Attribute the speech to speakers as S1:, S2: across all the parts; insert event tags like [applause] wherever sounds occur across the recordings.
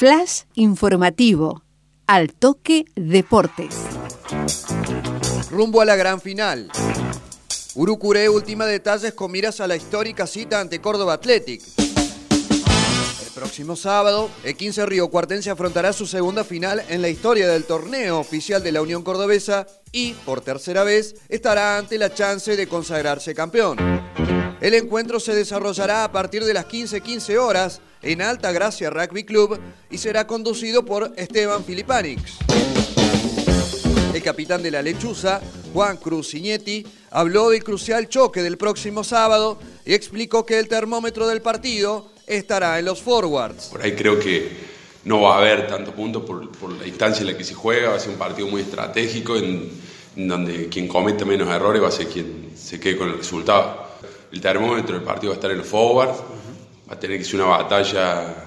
S1: Flash informativo. Al toque deportes.
S2: Rumbo a la gran final. Urucuré última detalles con miras a la histórica cita ante Córdoba Athletic. El próximo sábado, el 15 Río Cuartense afrontará su segunda final en la historia del torneo oficial de la Unión Cordobesa y, por tercera vez, estará ante la chance de consagrarse campeón. El encuentro se desarrollará a partir de las 15:15 horas en Alta Gracia Rugby Club y será conducido por Esteban Filipanix. El capitán de la lechuza, Juan Cruz Ciñetti, habló del crucial choque del próximo sábado y explicó que el termómetro del partido estará en los forwards.
S3: Por ahí creo que no va a haber tanto puntos por, la instancia en la que se juega, va a ser un partido muy estratégico en, en donde quien cometa menos errores va a ser quien se quede con el resultado. El termómetro del partido va a estar en los forwards, va a tener que ser una batalla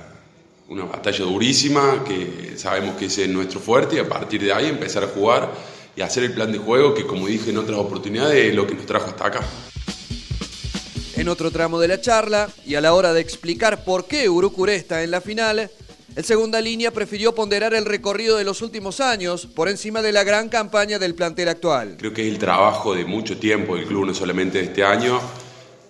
S3: una batalla durísima que sabemos que ese es nuestro fuerte y a partir de ahí empezar a jugar y hacer el plan de juego que como dije en otras oportunidades es lo que nos trajo hasta acá.
S2: En otro tramo de la charla y a la hora de explicar por qué Urucuré está en la final, el segunda línea prefirió ponderar el recorrido de los últimos años por encima de la gran campaña del plantel actual.
S3: Creo que es el trabajo de mucho tiempo del club, no solamente de este año.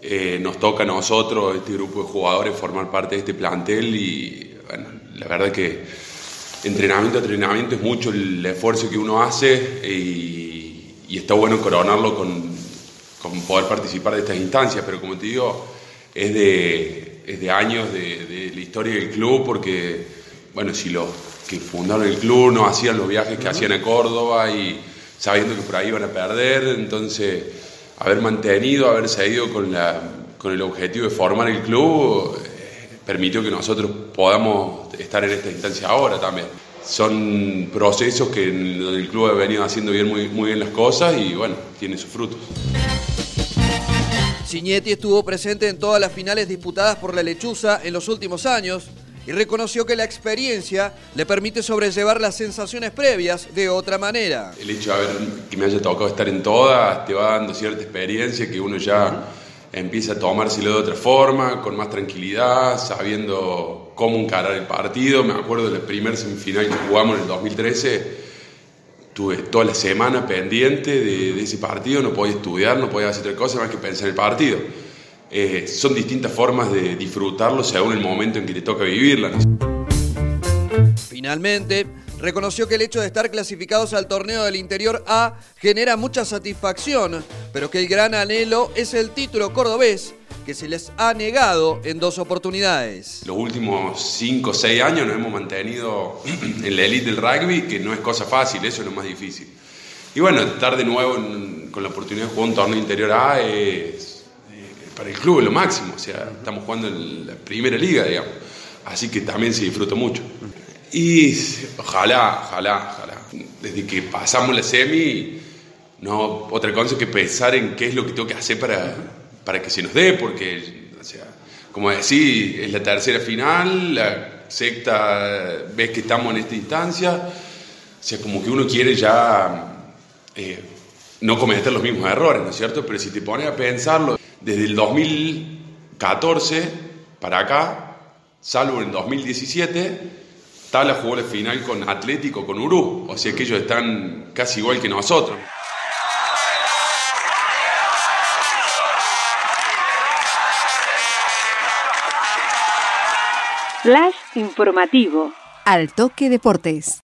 S3: Eh, nos toca a nosotros, este grupo de jugadores, formar parte de este plantel y bueno, la verdad que entrenamiento a entrenamiento es mucho el esfuerzo que uno hace y, y está bueno coronarlo con, con, poder participar de estas instancias, pero como te digo, es de, es de años de, de, la historia del club porque, bueno, si los que fundaron el club no hacían los viajes que hacían a Córdoba y sabiendo que por ahí iban a perder, entonces haber mantenido, haber seguido con, la, con el objetivo de formar el club permitió que nosotros podamos estar en esta instancia ahora también. Son procesos que el club ha venido haciendo bien, muy, muy bien las cosas y bueno, tiene sus frutos.
S2: Ciñetti estuvo presente en todas las finales disputadas por la Lechuza en los últimos años y reconoció que la experiencia le permite sobrellevar las sensaciones previas de otra manera.
S3: El hecho de que me haya tocado estar en todas te va dando cierta experiencia que uno ya empieza a tomárselo de otra forma, con más tranquilidad, sabiendo cómo encarar el partido. Me acuerdo de la primera semifinal que jugamos en el 2013, tuve toda la semana pendiente de, de ese partido, no podía estudiar, no podía hacer otra cosa más que pensar en el partido. Eh, son distintas formas de disfrutarlo según el momento en que te toca vivirla.
S2: Finalmente, reconoció que el hecho de estar clasificados al torneo del Interior A genera mucha satisfacción, pero que el gran anhelo es el título cordobés que se les ha negado en dos oportunidades.
S3: Los últimos 5 o 6 años nos hemos mantenido [clears throat] en la elite del rugby, que no es cosa fácil, eso es lo más difícil. Y bueno, estar de nuevo en, con la oportunidad de jugar un torneo Interior A es, para el club es lo máximo, o sea, estamos jugando en la primera liga, digamos. Así que también se disfruta mucho. Y ojalá, ojalá, ojalá. Desde que pasamos la semi, no otra cosa que pensar en qué es lo que tengo que hacer para, para que se nos dé, porque, o sea, como decís, es la tercera final, la sexta vez que estamos en esta instancia, o sea, como que uno quiere ya eh, no cometer los mismos errores, ¿no es cierto? Pero si te pones a pensarlo, desde el 2014 para acá, salvo en el 2017, Tabla jugó la final con Atlético, con Urú, o sea que ellos están casi igual que nosotros.
S1: Flash informativo. Al toque deportes.